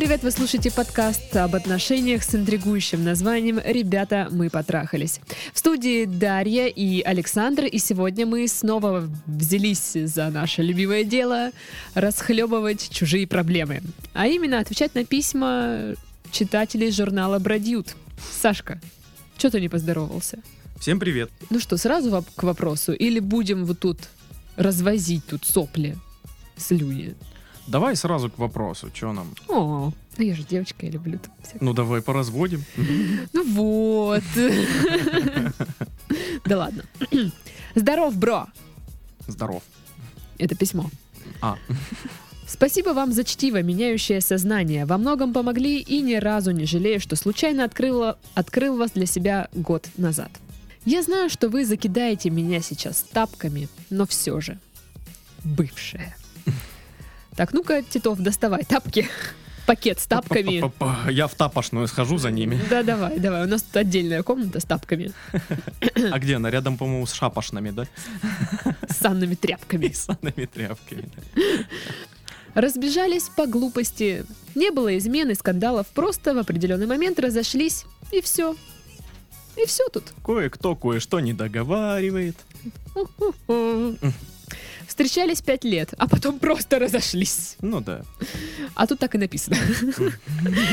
привет! Вы слушаете подкаст об отношениях с интригующим названием «Ребята, мы потрахались». В студии Дарья и Александр, и сегодня мы снова взялись за наше любимое дело расхлебывать чужие проблемы. А именно отвечать на письма читателей журнала «Бродьют». Сашка, что ты не поздоровался? Всем привет. Ну что, сразу к вопросу? Или будем вот тут развозить тут сопли, слюни? Давай сразу к вопросу, что нам? О, ну я же девочка, я люблю тут всякое. Ну давай поразводим. Ну вот. Да ладно. Здоров, бро. Здоров. Это письмо. А, Спасибо вам за чтиво, меняющее сознание. Во многом помогли и ни разу не жалею, что случайно открыла, открыл вас для себя год назад. Я знаю, что вы закидаете меня сейчас тапками, но все же. Бывшая. Так, ну-ка, Титов, доставай тапки. Пакет с тапками. Я в тапошную схожу за ними. Да, давай, давай. У нас тут отдельная комната с тапками, А где она? Рядом, по-моему, с шапошными, да? с санными тряпками. И санными тряпками. Разбежались по глупости. Не было измены, скандалов. Просто в определенный момент разошлись. И все. И все тут. Кое-кто кое-что не договаривает. Встречались пять лет, а потом просто разошлись. Ну да. А тут так и написано.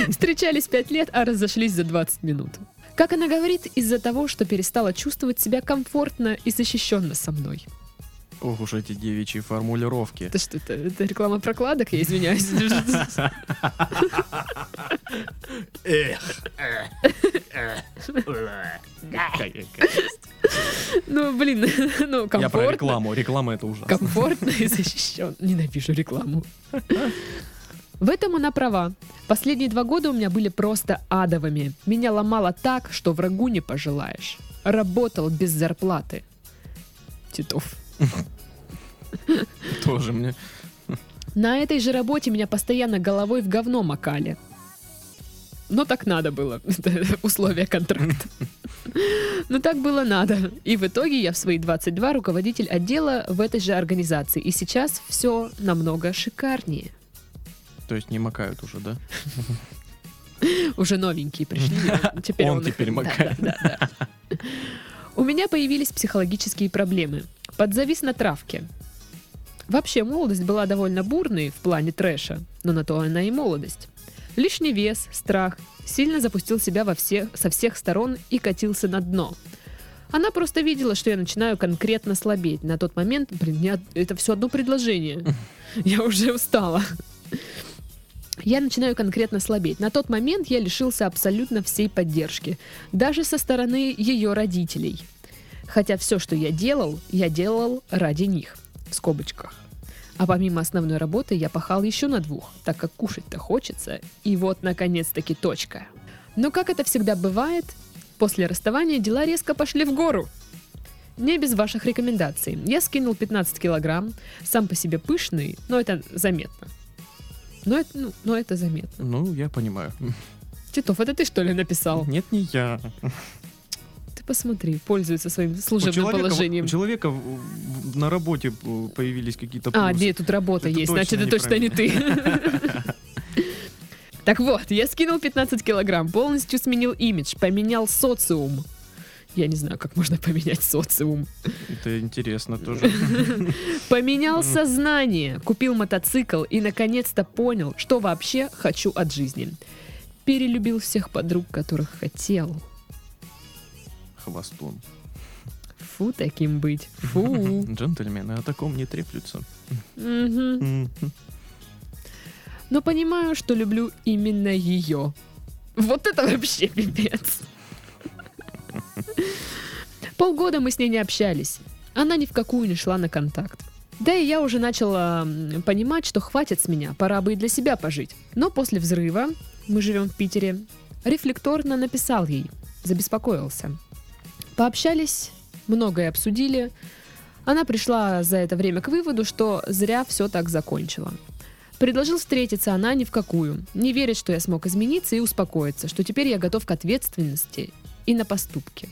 Встречались пять лет, а разошлись за 20 минут. Как она говорит, из-за того, что перестала чувствовать себя комфортно и защищенно со мной. Ох уж эти девичьи формулировки. Это что, это, это реклама прокладок? Я извиняюсь. Эх. Ну, блин, ну, Я про комфортно. рекламу. Реклама это ужасно. комфортно и защищен. Ненавижу рекламу. В этом она права. Последние два года у меня были просто адовыми. Меня ломало так, что врагу не пожелаешь. Работал без зарплаты. Титов. Тоже мне. На этой же работе меня постоянно головой в говно макали. Но так надо было. Это условия контракта. Но так было надо. И в итоге я в свои 22 руководитель отдела в этой же организации. И сейчас все намного шикарнее. То есть не макают уже, да? Уже новенькие пришли. Теперь Он их- теперь макает. да, да, да. У меня появились психологические проблемы. Подзавис на травке. Вообще, молодость была довольно бурной в плане трэша, но на то она и молодость. Лишний вес, страх, сильно запустил себя во все, со всех сторон и катился на дно. Она просто видела, что я начинаю конкретно слабеть. На тот момент, блин, мне это все одно предложение. Я уже устала. Я начинаю конкретно слабеть. На тот момент я лишился абсолютно всей поддержки, даже со стороны ее родителей. Хотя все, что я делал, я делал ради них, в скобочках. А помимо основной работы я пахал еще на двух, так как кушать-то хочется. И вот, наконец-таки, точка. Но как это всегда бывает, после расставания дела резко пошли в гору. Не без ваших рекомендаций. Я скинул 15 килограмм, сам по себе пышный, но это заметно. Но это, ну, но это заметно. Ну, я понимаю. Титов, это ты что ли написал? Нет, не я. Посмотри, пользуется своим У служебным человека, положением. у человека на работе э, появились какие-то А, плюсы. нет, тут работа Это есть, точно значит, это точно не ты. Так вот, я скинул 15 килограмм, полностью сменил имидж, поменял социум. Я не знаю, как можно поменять социум. Это интересно тоже. Поменял сознание, купил мотоцикл и наконец-то понял, что вообще хочу от жизни. Перелюбил всех подруг, которых хотел. Хвостун. Фу, таким быть. Фу. Джентльмены о таком не треплются. Но понимаю, что люблю именно ее. Вот это вообще пипец. Полгода мы с ней не общались. Она ни в какую не шла на контакт. Да и я уже начала понимать, что хватит с меня, пора бы и для себя пожить. Но после взрыва, мы живем в Питере, рефлекторно написал ей, забеспокоился. Пообщались, многое обсудили. Она пришла за это время к выводу, что зря все так закончила. Предложил встретиться, она ни в какую. Не верит, что я смог измениться и успокоиться, что теперь я готов к ответственности и на поступки.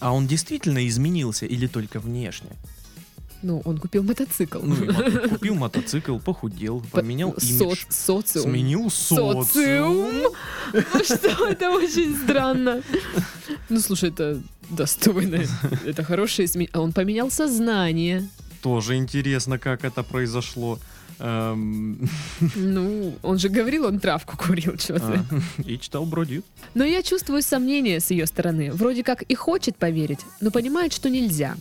А он действительно изменился или только внешне? Ну, он купил мотоцикл. Ну, купил мотоцикл, похудел, поменял Со- имидж, социум. сменил Социум. социум. Ну что, это очень странно. Ну, слушай, это достойно. Это хорошее изменение. А он поменял сознание. Тоже интересно, как это произошло. Эм, Ну, он же говорил, он травку курил, что ты. а, И читал Бродит. Но я чувствую сомнение с ее стороны. Вроде как и хочет поверить, но понимает, что нельзя.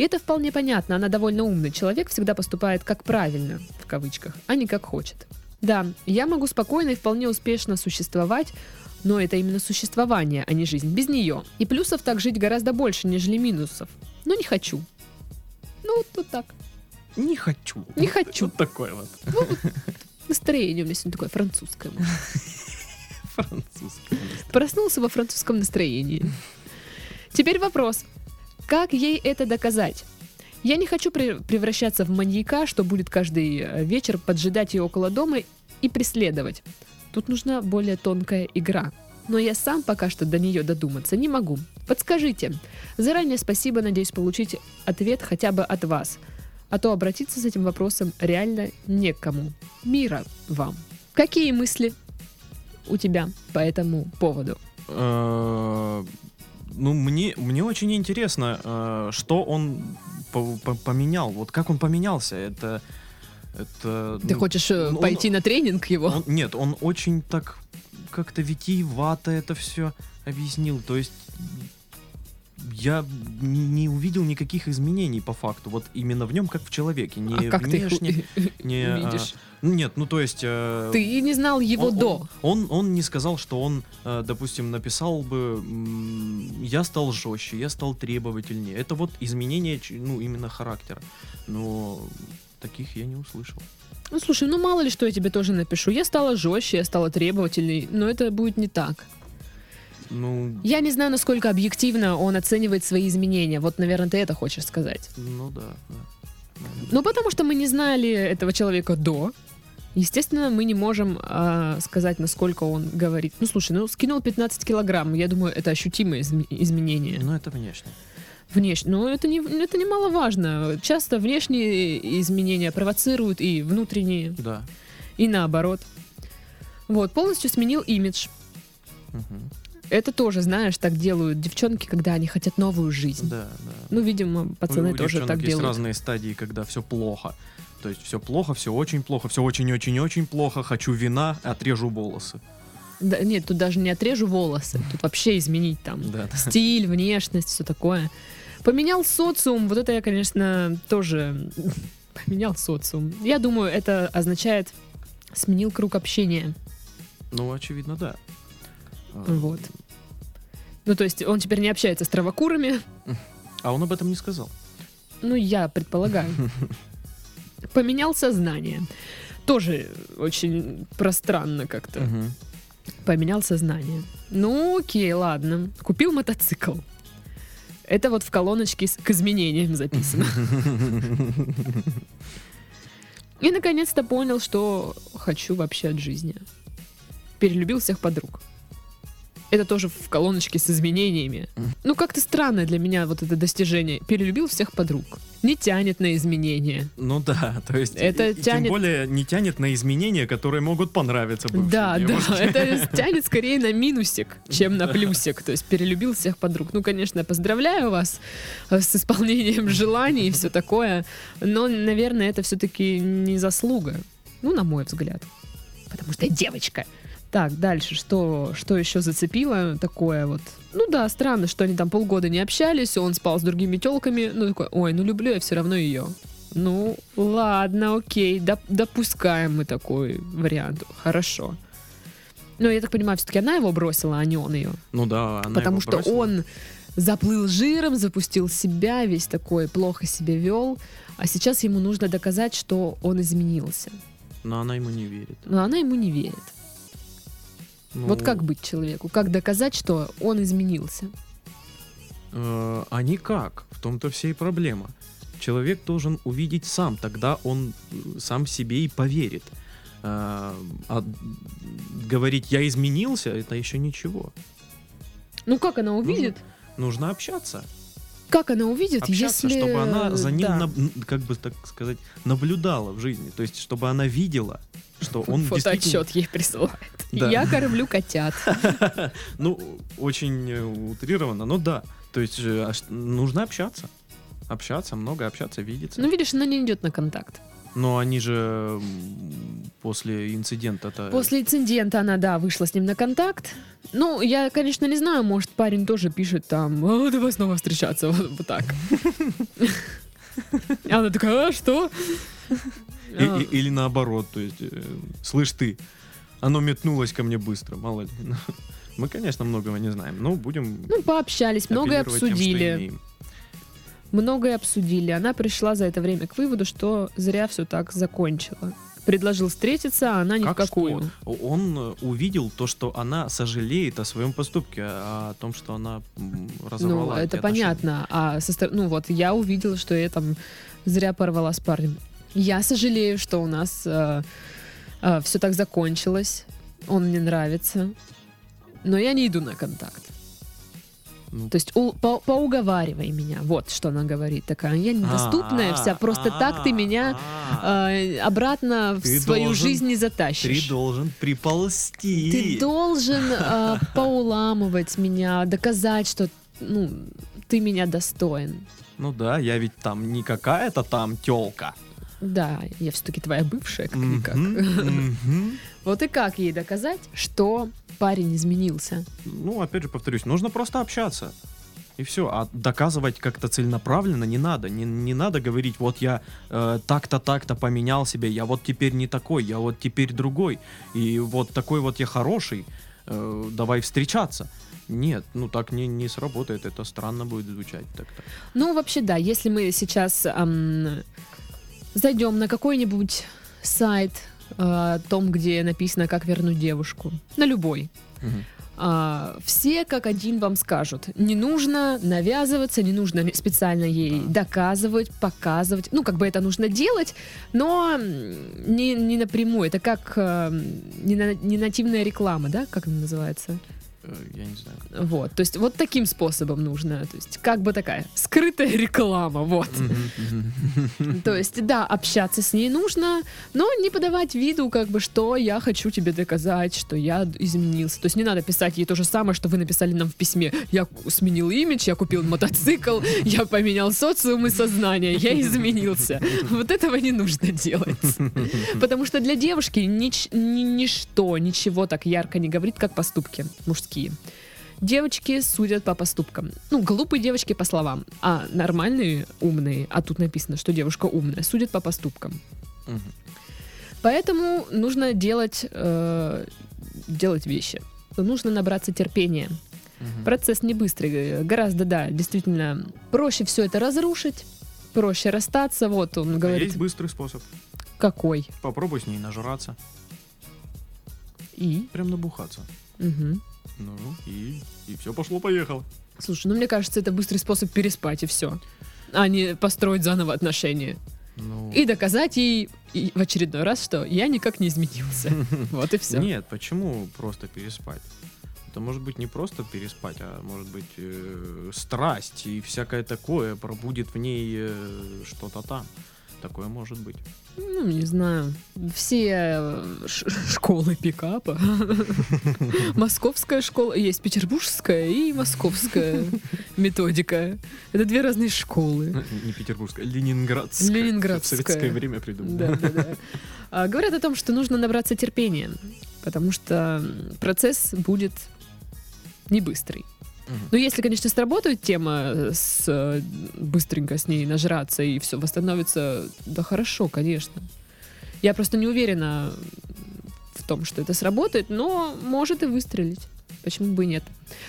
И это вполне понятно, она довольно умный человек, всегда поступает как правильно, в кавычках, а не как хочет. Да, я могу спокойно и вполне успешно существовать, но это именно существование, а не жизнь без нее. И плюсов так жить гораздо больше, нежели минусов. Но не хочу. Ну, вот тут так. Не хочу. Не хочу. Вот такое вот. Настроение у меня сегодня такое французское. Французское. Проснулся во французском настроении. Теперь вопрос. Как ей это доказать? Я не хочу пре- превращаться в маньяка, что будет каждый э, вечер поджидать ее около дома и преследовать. Тут нужна более тонкая игра. Но я сам пока что до нее додуматься не могу. Подскажите. Заранее спасибо, надеюсь получить ответ хотя бы от вас. А то обратиться с этим вопросом реально некому. Мира вам. Какие мысли у тебя по этому поводу? Ну, мне, мне очень интересно, э, что он по- по- поменял. Вот как он поменялся. Это... это Ты ну, хочешь э, он- пойти на тренинг его? он- нет, он очень так как-то витиевато это все объяснил. То есть я не, увидел никаких изменений по факту. Вот именно в нем, как в человеке. Не а как ты их внешне, не... а, видишь? ну, нет, ну то есть... э, Ты не знал его он, до. Он, он не сказал, что он, э, допустим, написал бы, я стал жестче, я стал требовательнее. Это вот изменение, ну, именно характера. Но таких я не услышал. Ну слушай, ну мало ли что я тебе тоже напишу. Я стала жестче, я стала требовательней, но это будет не так. Ну, Я не знаю, насколько объективно он оценивает свои изменения. Вот, наверное, ты это хочешь сказать. ну да, да. Наверное. Ну, потому что мы не знали этого человека до. Естественно, мы не можем а, сказать, насколько он говорит. Ну, слушай, ну, скинул 15 килограмм. Я думаю, это ощутимое изме- изменение. Ну, это внешне. Внешне. Но это, не, это немаловажно. Часто внешние изменения провоцируют и внутренние, Да. и наоборот. Вот, полностью сменил имидж. Мгм. Это тоже, знаешь, так делают девчонки, когда они хотят новую жизнь. Да, да. Ну, видимо, пацаны У- у тоже так есть делают. разные стадии, когда все плохо. То есть все плохо, все очень плохо, все очень-очень-очень плохо. Хочу вина, отрежу волосы. Да, нет, тут даже не отрежу волосы. Тут вообще изменить там Да, да. стиль, внешность, все такое. Поменял социум. Вот это я, конечно, тоже поменял социум. Я думаю, это означает сменил круг общения. Ну, очевидно, да. А, Вот. Ну, то есть он теперь не общается с травокурами. А он об этом не сказал. Ну, я предполагаю. Поменял сознание. Тоже очень пространно как-то. Мгм. Поменял сознание. Ну, окей, ладно. Купил мотоцикл. Это вот в колоночке с- к изменениям записано. И наконец-то понял, что хочу вообще от жизни. Перелюбил всех подруг. Это тоже в колоночке с изменениями. Ну, как-то странное для меня вот это достижение. Перелюбил всех подруг. Не тянет на изменения. Ну да, то есть Это и- тянет- тем более не тянет на изменения, которые могут понравиться Да, да, девушке. это тянет скорее на минусик, чем на плюсик. То есть перелюбил всех подруг. Ну, конечно, поздравляю вас э, с исполнением желаний и все такое. Но, наверное, это все-таки не заслуга. Ну, на мой взгляд. Потому что я девочка. Так, дальше, что, что еще зацепило такое вот? Ну да, странно, что они там полгода не общались, он спал с другими телками. Ну такой, ой, ну люблю я все равно ее. Ну, ладно, окей, доп- допускаем мы такой вариант. Хорошо. Но я так понимаю, все-таки она его бросила, а не он ее. Ну да, она Потому его что бросила. он заплыл жиром, запустил себя, весь такой плохо себя вел. А сейчас ему нужно доказать, что он изменился. Но она ему не верит. Но она ему не верит. Ну, Вот как быть человеку? Как доказать, что он изменился? э, а никак. В том-то вся и проблема. Человек должен увидеть сам, тогда он э, сам себе и поверит. А, а говорить «я изменился» — это еще ничего. Ну как она увидит? Нужно общаться. как она увидит, Общаться, если... чтобы она за ним, да. наб- н- как бы так сказать, наблюдала в жизни. То есть, чтобы она видела, что он действительно... Фотоотчет ей присылает. Да. Я кормлю котят. Ну, очень э, утрированно, но да. То есть, э, а нужно общаться. Общаться, много общаться, видеться. Ну, видишь, она не идет на контакт. Но они же после инцидента-то... После инцидента она, да, вышла с ним на контакт. Ну, я, конечно, не знаю, может, парень тоже пишет там, «А, давай снова встречаться, вот, вот так. А она такая, а что? Или наоборот, то есть, э, слышь ты, оно метнулось ко мне быстро, мало ли. Мы, конечно, многого не знаем, но будем Ну, пообщались, многое тем, обсудили. имеем. Многое обсудили. Она пришла за это время к выводу, что зря все так закончила. Предложил встретиться, а она ни в Как какую. что? Он э, увидел то, что она сожалеет о своем поступке, а о том, что она Ну, разорвала эти это понятно. А со стор- ну вот я увидела, что я там зря порвала с парнем. Я сожалею, что у нас все так закончилось. Он мне нравится. Но я не иду на контакт. Ну, То есть у- по- поуговаривай меня. Вот что она говорит. Такая, я недоступная вся. Просто так ты меня А, э, обратно в Ты свою должен- жизнь не Ты затащишь. должен приползти. Ты должен э, поуламывать меня, доказать, что ну, ты меня достоин. Ну да, я ведь там не какая-то там тёлка. Да, я все-таки твоя бывшая, как-никак. Мгм, мгм. Вот и как ей доказать, что парень изменился? Ну, опять же, повторюсь, нужно просто общаться. И все. А доказывать как-то целенаправленно не надо. Не, не надо говорить, вот я э, так-то, так-то поменял себя, я вот теперь не такой, я вот теперь другой. И вот такой вот я хороший, э, давай встречаться. Нет, ну так не, не сработает, это странно будет звучать так-то. Ну, вообще, да, если мы сейчас ам, зайдем на какой-нибудь сайт э, о том, где написано, как вернуть девушку, на любой, а, все как один вам скажут, не нужно навязываться, не нужно специально ей доказывать, показывать. Ну, как бы это нужно делать, но не, не напрямую. Это как э, не, на- не нативная реклама, да, как она называется? Я не знаю. Вот, то есть вот таким способом нужно, то есть как бы такая скрытая реклама, вот. То есть, да, общаться с ней нужно, но не подавать виду, как бы, что я хочу тебе доказать, что я изменился. То есть не надо писать ей то же самое, что вы написали нам в письме. Я сменил имидж, я купил мотоцикл, я поменял социум и сознание, я изменился. Вот этого не нужно делать. Потому что для девушки нич- ни- ничто, ничего так ярко не говорит, как поступки мужские. Девочки судят по поступкам. Ну, глупые девочки по словам, а нормальные, умные, а тут написано, что девушка умная, судят по поступкам. Мгм. Поэтому нужно делать, э, делать вещи. Нужно набраться терпения. Мгм. Процесс не быстрый, гораздо, да, действительно, проще все это разрушить, проще расстаться. Вот он А говорит, Есть быстрый способ. какой. Попробуй с ней нажраться, И? прям набухаться. Мгм. Ну, и, и все пошло-поехало. Слушай, ну мне кажется, это быстрый способ переспать и все. А не построить заново отношения. Ну, И доказать ей и в очередной раз, что я никак не изменился. Вот и все. Нет, почему просто переспать? Это может быть не просто переспать, а может быть э, страсть и всякое такое пробудет в ней э, что-то там. Такое может быть. Ну, не знаю. Все э, школы пикапа. Московская школа. Есть петербургская и московская методика. Это две разные школы. Не петербургская, ленинградская. Ленинградская. В советское время придумали. Да, да, да. А, Говорят о том, что нужно набраться терпения, потому что процесс будет не быстрый. Ну, если, конечно, сработает тема с э, быстренько с ней нажраться и все восстановится, да хорошо, конечно. Я просто не уверена в том, что это сработает, но может и выстрелить. Почему бы и нет?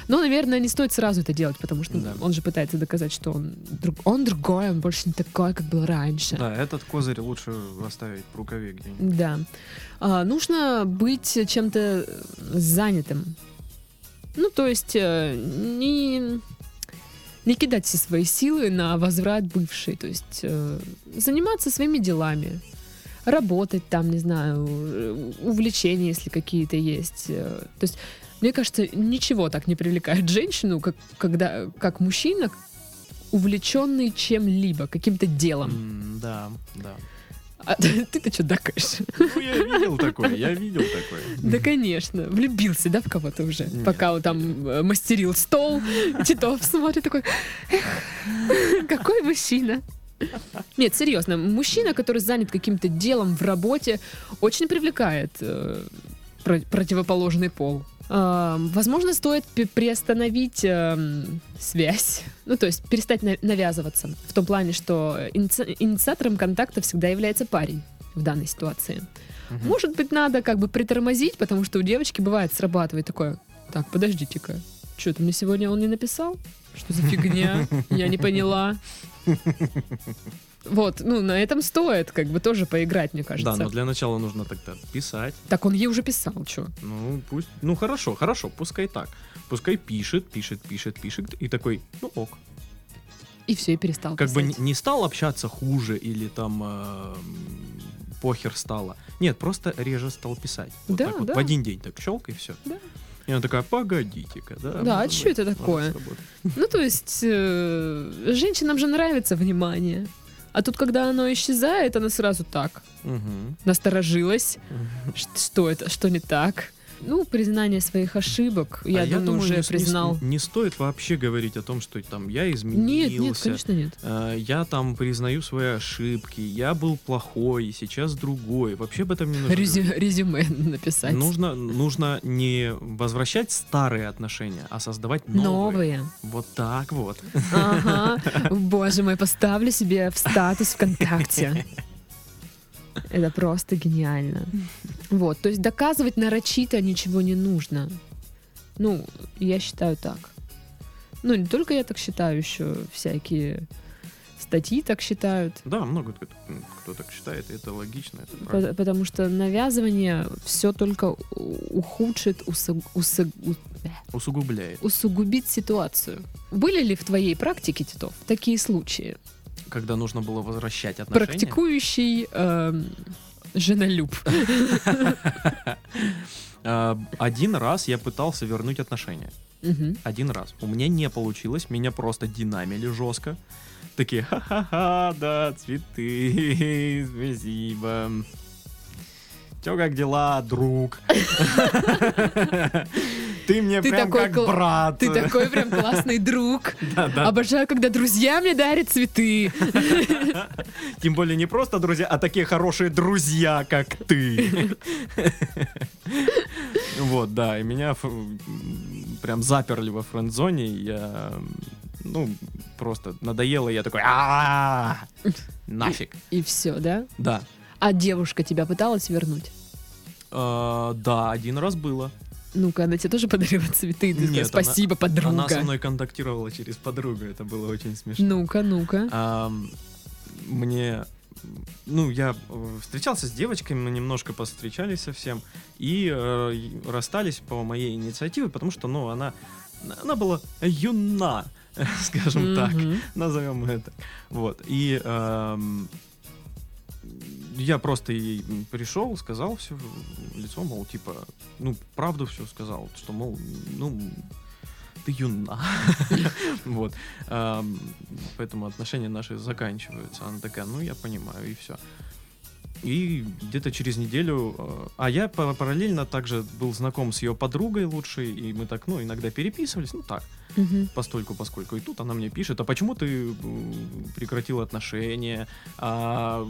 Но, наверное, не стоит сразу это делать, потому что Да. он же пытается доказать, что он, друг, он другой, он больше не такой, как был раньше. Да, этот козырь лучше оставить в рукаве где-нибудь. Да. А, нужно быть чем-то занятым. Ну, то есть э, не, не кидать все свои силы на возврат бывшей. То есть э, заниматься своими делами. Работать там, не знаю, э, увлечения, если какие-то есть. То есть, мне кажется, ничего так не привлекает женщину, как, когда, как мужчина, увлеченный чем-либо, каким-то делом. М, Да, да. А ты-то что дакаешь? Ну, я видел такое, я видел такое. Да, конечно. Влюбился, да, в кого-то уже? Нет. Пока он там э, мастерил стол, Титов смотрит такой, «Эх, какой мужчина. Нет, серьезно, мужчина, который занят каким-то делом в работе, очень привлекает э, про- противоположный пол. А, возможно, стоит приостановить эм, связь, ну, то есть перестать на- навязываться. В том плане, что иници- инициатором контакта всегда является парень в данной ситуации. Мгм. Может быть, надо как бы притормозить, потому что у девочки бывает срабатывает такое. Так, подождите-ка. Что-то мне сегодня он не написал? Что за фигня? Я не поняла. Вот, ну, на этом стоит как бы тоже поиграть, мне кажется. Да, но для начала нужно тогда писать. Так он ей уже писал, что? Ну, пусть. Ну, хорошо, хорошо, пускай так. Пускай пишет, пишет, пишет, пишет. И такой, ну ок. И все, и перестал Как бы не, писать. стал общаться хуже или там э, похер стало. Нет, просто реже стал писать. Вот Да, так вот да. в один день так щелк и все. Да. И она такая, погодите-ка, да? Да, а быть, это такое? сработать». Ну, то есть, э, женщинам же нравится внимание. А тут, когда оно исчезает, она сразу так Мгм. насторожилась. Ш- Что это? Что не так? Ну, признание своих ошибок, я А думаю, уже не, не- признал. Не, стоит вообще говорить о том, что там я Нет, изменился. нет, конечно нет. э, я там признаю свои ошибки, я был плохой, сейчас другой. Вообще об этом не нужно. Резю- резюме написать. Нужно, нужно не возвращать старые отношения, а создавать новые. Новые. Вот так вот. Ага. Боже мой, поставлю себе в статус ВКонтакте. Это просто гениально. Вот, то есть доказывать нарочито ничего не нужно. Ну, я считаю так. Ну, не только я так считаю, еще всякие статьи так считают. Да, много кто, кто так считает, и это логично, это По- правильно. Потому что навязывание все только ухудшит, у- Усугубляет. усугубит ситуацию. Были ли в твоей практике, Титов, такие случаи? Когда нужно было возвращать отношения. Практикующий эм, женолюб. А, Один раз я пытался вернуть отношения. Один раз. У меня не получилось, меня просто динамили жестко. Такие, ха-ха-ха, да, цветы, спасибо. Чё, как дела, друг? Ты мне Ты прям такой как кл- брат. Ты такой прям классный друг. Обожаю, когда друзья мне дарят цветы. Тем более не просто друзья, а такие хорошие друзья, как ты. Вот, да, и меня прям заперли во френд-зоне, я, ну, просто надоело, я такой, а нафиг. И все, да? Да. А девушка тебя пыталась вернуть? А, Да, один раз было. Ну-ка, она тебе тоже подарила цветы. Ты Нет, спасибо, Она со подруга. мной контактировала через подругу, это было очень смешно. Ну-ка, ну-ка. Ам, мне, ну, я э, встречался с девочками, мы немножко повстречались совсем, и э, и расстались по моей инициативе, потому что, ну, она, она была юна, скажем так, Мгм. назовем это. Вот, и ам, я просто ей пришел, сказал все лицо, мол, типа, ну, правду все сказал, что, мол, ну, ты юна. Вот. Поэтому отношения наши заканчиваются. Она такая, ну, я понимаю, и все. И где-то через неделю... э, А я па- параллельно также был знаком с ее подругой лучшей, и мы так, ну, иногда переписывались, ну, так, Мгм. постольку, поскольку. И тут она мне пишет, а почему ты м, прекратил отношения? А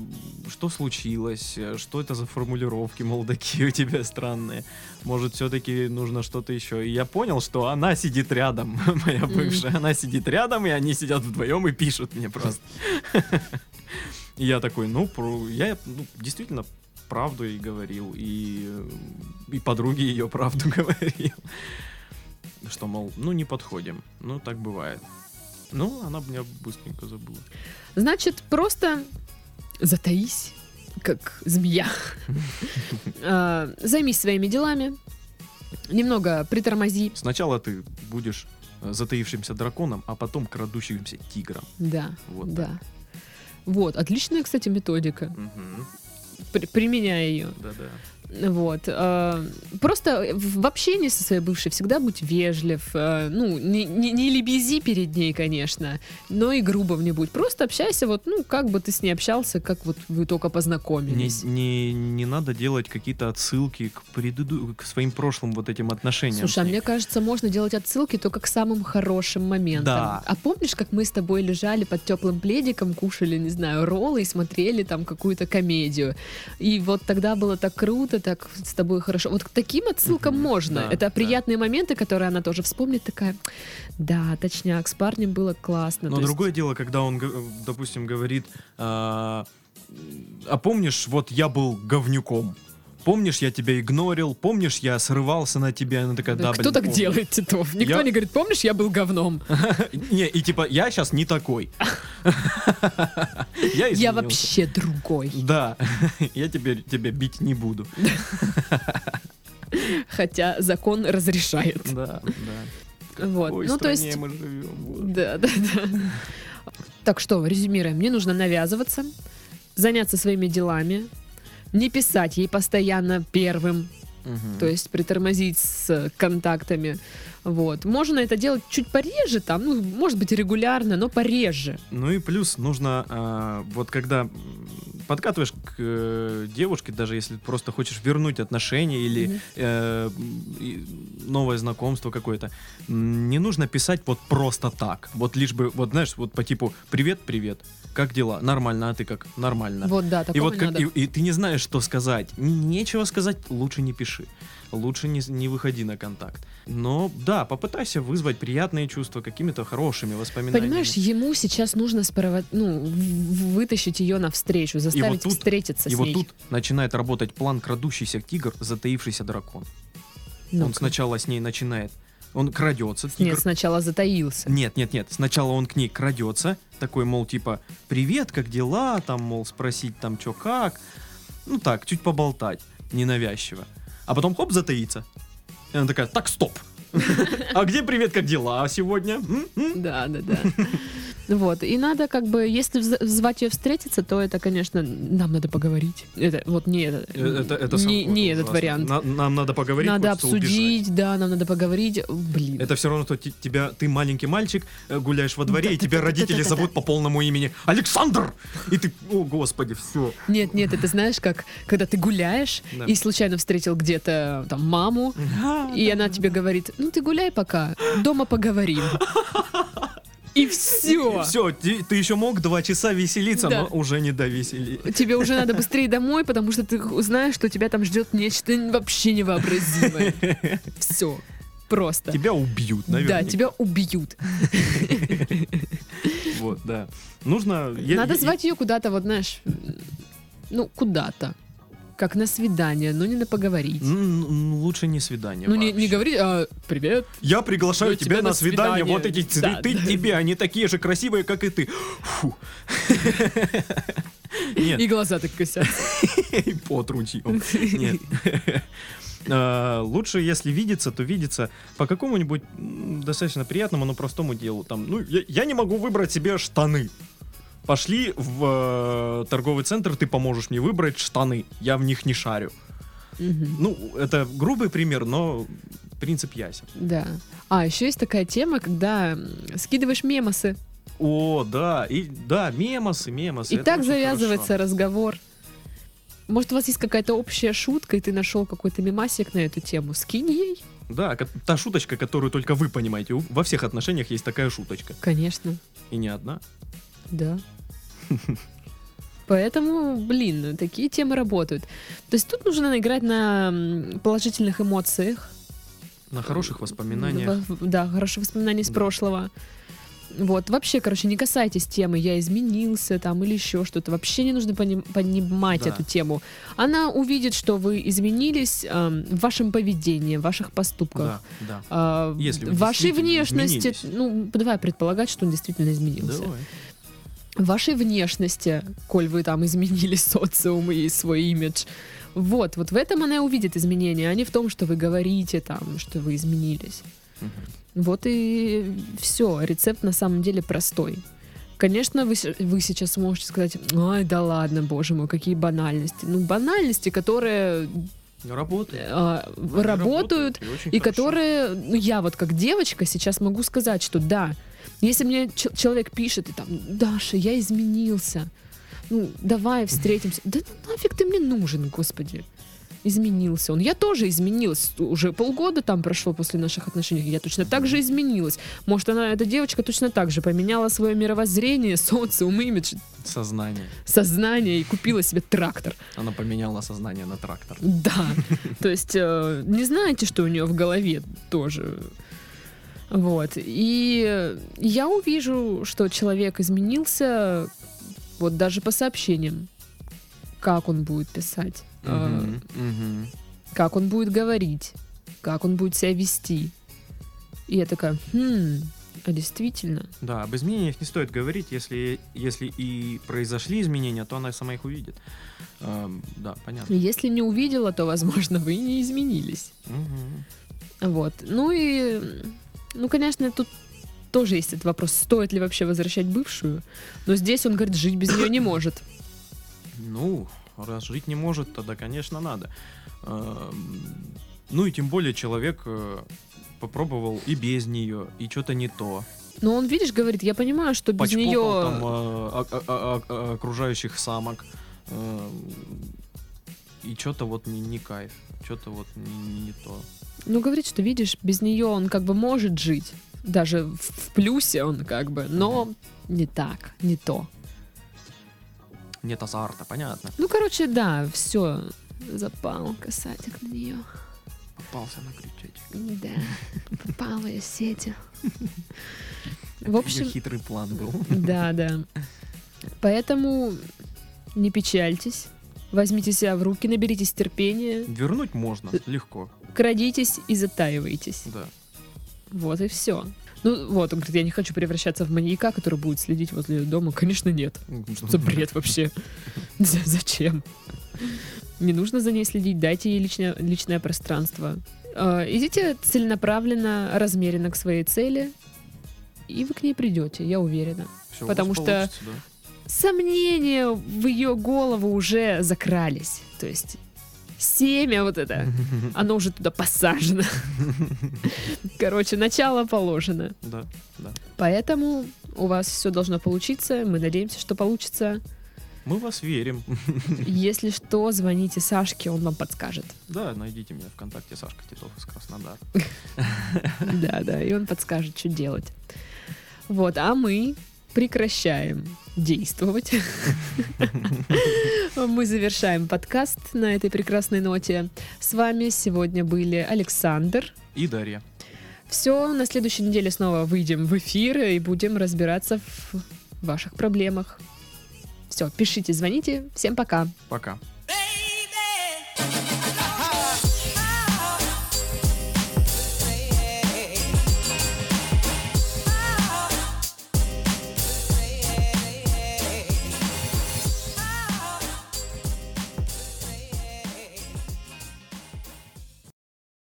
что случилось? Что это за формулировки, мол, такие у тебя странные? Может, все-таки нужно что-то еще? И я понял, что она сидит рядом, моя бывшая. Она сидит рядом, и они сидят вдвоем и пишут мне просто. И я такой, ну, про- я ну, действительно правду ей говорил, и, и подруге ее правду говорил. Что, мол, ну не подходим. Ну, так бывает. Ну, она меня быстренько забыла. Значит, просто затаись, как змея. А, Займись своими делами. Немного притормози. Сначала ты будешь э, затаившимся драконом, а потом крадущимся тигром. Да, Вот да. Вот, отличная, кстати, методика. Мгм. При- применяй ее. Да-да. Вот. э, Просто в общении со своей бывшей всегда будь вежлив. э, Ну, не, не, не лебези перед ней, конечно, но и грубо не будь. Просто общайся, вот, ну, как бы ты с ней общался, как вот вы только Не, познакомились. не, не надо делать какие-то отсылки к, предыду... к своим прошлым вот этим отношениям. Слушай, а мне кажется, можно делать отсылки только к самым хорошим моментам. Да. А помнишь, как мы с тобой лежали под теплым пледиком, кушали, не знаю, роллы и смотрели там какую-то комедию? И вот тогда было так круто, так с тобой хорошо. Вот к таким отсылкам Мгм, можно. да, Это да. приятные моменты, которые она тоже вспомнит, такая, да, точняк, с парнем было классно. Но То есть- другое дело, когда он, допустим, говорит, а, а помнишь, вот я был говнюком. Помнишь, я тебя игнорил, помнишь, я срывался на тебя, она такая, да, Кто блин, так помню». делает, Титов? Никто Я- не говорит, помнишь, я был говном. Не, и типа, я сейчас не такой. Я вообще другой. Да, я теперь тебя бить не буду. Хотя закон разрешает. Да, да. Вот. Ну, то есть, мы живем. Да, да, да. Так что, резюмируем. Мне нужно навязываться, заняться своими делами, не писать ей постоянно первым, Мгм. то есть притормозить с контактами. Вот. Можно это делать чуть пореже, там, ну, может быть, регулярно, но пореже. Ну и плюс нужно, а, вот когда подкатываешь к э, девушке, даже если просто хочешь вернуть отношения или э, новое знакомство какое-то, не нужно писать вот просто так. Вот лишь бы, вот знаешь, вот по типу «Привет, привет, как дела? Нормально, а ты как? Нормально». Вот, да, И вот как, и, и ты не знаешь, что сказать. Нечего сказать, лучше не пиши. Лучше не, не выходи на контакт. Но да, попытайся вызвать приятные чувства какими-то хорошими воспоминаниями. Понимаешь, ему сейчас нужно спровод... ну, вытащить ее навстречу, заставить тут- встретиться И с вот ней. тут начинает работать план крадущийся тигр, затаившийся дракон. Он Ну-ка. сначала с ней начинает, он крадется, Нет, тигр. сначала затаился. Нет, нет, нет. Сначала он к ней крадется, такой, мол, типа, привет, как дела, там, мол, спросить там, чё, как. Ну так, чуть поболтать, ненавязчиво. А потом, хоп, затаится. И она такая, так, стоп. А где привет, как дела сегодня? Да, да, да. Вот, и надо как бы, если звать ее встретиться, то это, конечно, нам надо поговорить. Это вот не это, Э, Это, это сам- не, не этот ужасно. вариант. На- нам надо поговорить, надо хочется убежать. обсудить, да, нам надо поговорить. Блин. Это все равно, что тебя, ты маленький мальчик, э, гуляешь во дворе, Да, и тебя да, родители да, зовут по полному имени Александр! И ты, о господи, все. Нет, нет, это знаешь, как когда ты гуляешь и случайно встретил где-то там маму, и она тебе говорит, ну ты гуляй пока, дома поговорим. И все. Все, ты, ты еще мог два часа веселиться, Да. но уже не до веселья. Тебе уже надо быстрее домой, потому что ты знаешь, что тебя там ждет нечто вообще невообразимое. Все. Просто. Тебя убьют, Да, наверное. тебя убьют. Вот, да. Нужно... Надо звать ее куда-то, вот знаешь, ну, куда-то. Как на свидание, но не на поговорить. М, м, Лучше не свидание Ну, не, не говорить, а, привет. Я приглашаю Ну, тебя, тебя на на свидание. свидание. Вот эти цветы да. тебе, они такие же красивые, как и ты. Фу. Нет, И глаза так косят. и пот ручьем. Нет. А, Лучше, если видеться, то видеться по какому-нибудь достаточно приятному, но простому делу. Там, ну, я, я не могу выбрать себе штаны. Пошли в э, торговый центр, ты поможешь мне выбрать штаны. Я в них не шарю. Мгм. Ну, это грубый пример, но принцип ясен. Да. А, еще есть такая тема, когда скидываешь мемосы. О, да, и да, мемосы, мемосы. И это так завязывается хорошо. разговор. Может, у вас есть какая-то общая шутка, и ты нашел какой-то мемасик на эту тему. Скинь ей. Да, та шуточка, которую только вы понимаете. Во всех отношениях есть такая шуточка. Конечно. И не одна. Да. Поэтому, блин, такие темы работают. То есть тут нужно играть на положительных эмоциях. На хороших воспоминаниях. Да, хорошие воспоминания из Да. прошлого. Вот, вообще, короче, не касайтесь темы «я изменился» там или еще что-то. Вообще не нужно поним- понимать Да. эту тему. Она увидит, что вы изменились эм, в вашем поведении, в ваших поступках. Да, да. а, Если вы вашей внешности, ну, давай предполагать, что он действительно изменился. Давай. Вашей внешности, коль вы там изменили социум и свой имидж. Вот, вот в этом она увидит изменения, а не в том, что вы говорите там, что вы изменились. Мгм. Вот и все. Рецепт на самом деле простой. Конечно, вы, вы сейчас можете сказать, ай, да ладно, боже мой, какие банальности. Ну, банальности, которые Работают. а, Они работают, и, и хорошо. которые, ну, я вот как девочка сейчас могу сказать, что да, если мне человек пишет, и там, Даша, я изменился, ну, давай встретимся. Да нафиг ты мне нужен, господи. Изменился он. Я тоже изменилась. Уже полгода там прошло после наших отношений. Я точно так же изменилась. Может, она, эта девочка точно так же поменяла свое мировоззрение, социум, имидж, Сознание. сознание и купила себе трактор. Она поменяла сознание на трактор. Да. То есть э, не знаете, что у нее в голове тоже. Вот. И я увижу, что человек изменился вот даже по сообщениям. Как он будет писать, Мгм, мгм. как он будет говорить, как он будет себя вести. И я такая, хм, а действительно? Да, об изменениях не стоит говорить, если, если и произошли изменения, то она сама их увидит. Эм, да, понятно. Если не увидела, то, возможно, вы не изменились. Мгм. Вот. Ну и, ну, конечно, тут тоже есть этот вопрос, стоит ли вообще возвращать бывшую. Но здесь он говорит, жить без нее не может. Ну, раз жить не может, тогда, конечно, надо. Эм, Ну и тем более человек э, попробовал и без нее, и что-то не то. Но он, видишь, говорит, я понимаю, что без Почпокал нее... там э, о- окружающих самок. Эм, И что-то вот не, не кайф, что-то вот не, не то. Ну, говорит, что, видишь, без нее он как бы может жить. Даже в, в плюсе он как бы, но не так, не то. Нет азарта, понятно. Ну, короче, да, все. Запал касатик на нее. Попался на крючочек. Да, попала я в сети. В общем, хитрый план был. Да, да. Поэтому не печальтесь. Возьмите себя в руки, наберитесь терпения, Вернуть можно, легко, крадитесь и затаивайтесь. да. Вот и все. Ну вот, он говорит, я не хочу превращаться в маньяка, который будет следить возле её дома. Конечно, нет. Что за бред вообще? За- Зачем? Не нужно за ней следить, дайте ей личное, личное пространство. Э, Идите целенаправленно, размеренно к своей цели, и вы к ней придете, я уверена. Всё у Потому что- да. Сомнения в ее голову уже закрались. То есть семя вот это, оно уже туда посажено. Короче, начало положено. Да, да. Поэтому у вас все должно получиться. Мы надеемся, что получится. Мы вас верим. Если что, звоните Сашке, он вам подскажет. Да, найдите меня ВКонтакте Сашка Титов из Краснодара. Да, да, и он подскажет, что делать. Вот, а мы прекращаем действовать. Мы завершаем подкаст на этой прекрасной ноте. С вами сегодня были Александр. И Дарья. Все, на следующей неделе снова выйдем в эфир и будем разбираться в ваших проблемах. Все, пишите, звоните. Всем пока. Пока.